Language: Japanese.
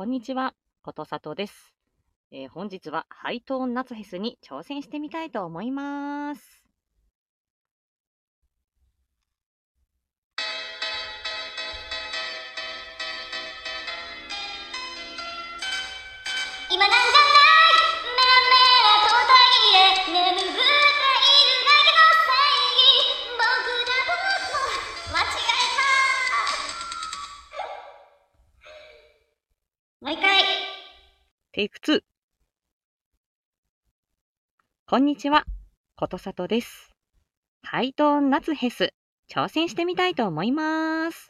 こんにちは、ことさとです、えー本日はハイトーン夏フェスに挑戦してみたいと思います。今なんじえたもう一回テイク2。こんにちは、ことさとです。ハイトーン夏フェス、挑戦してみたいと思います。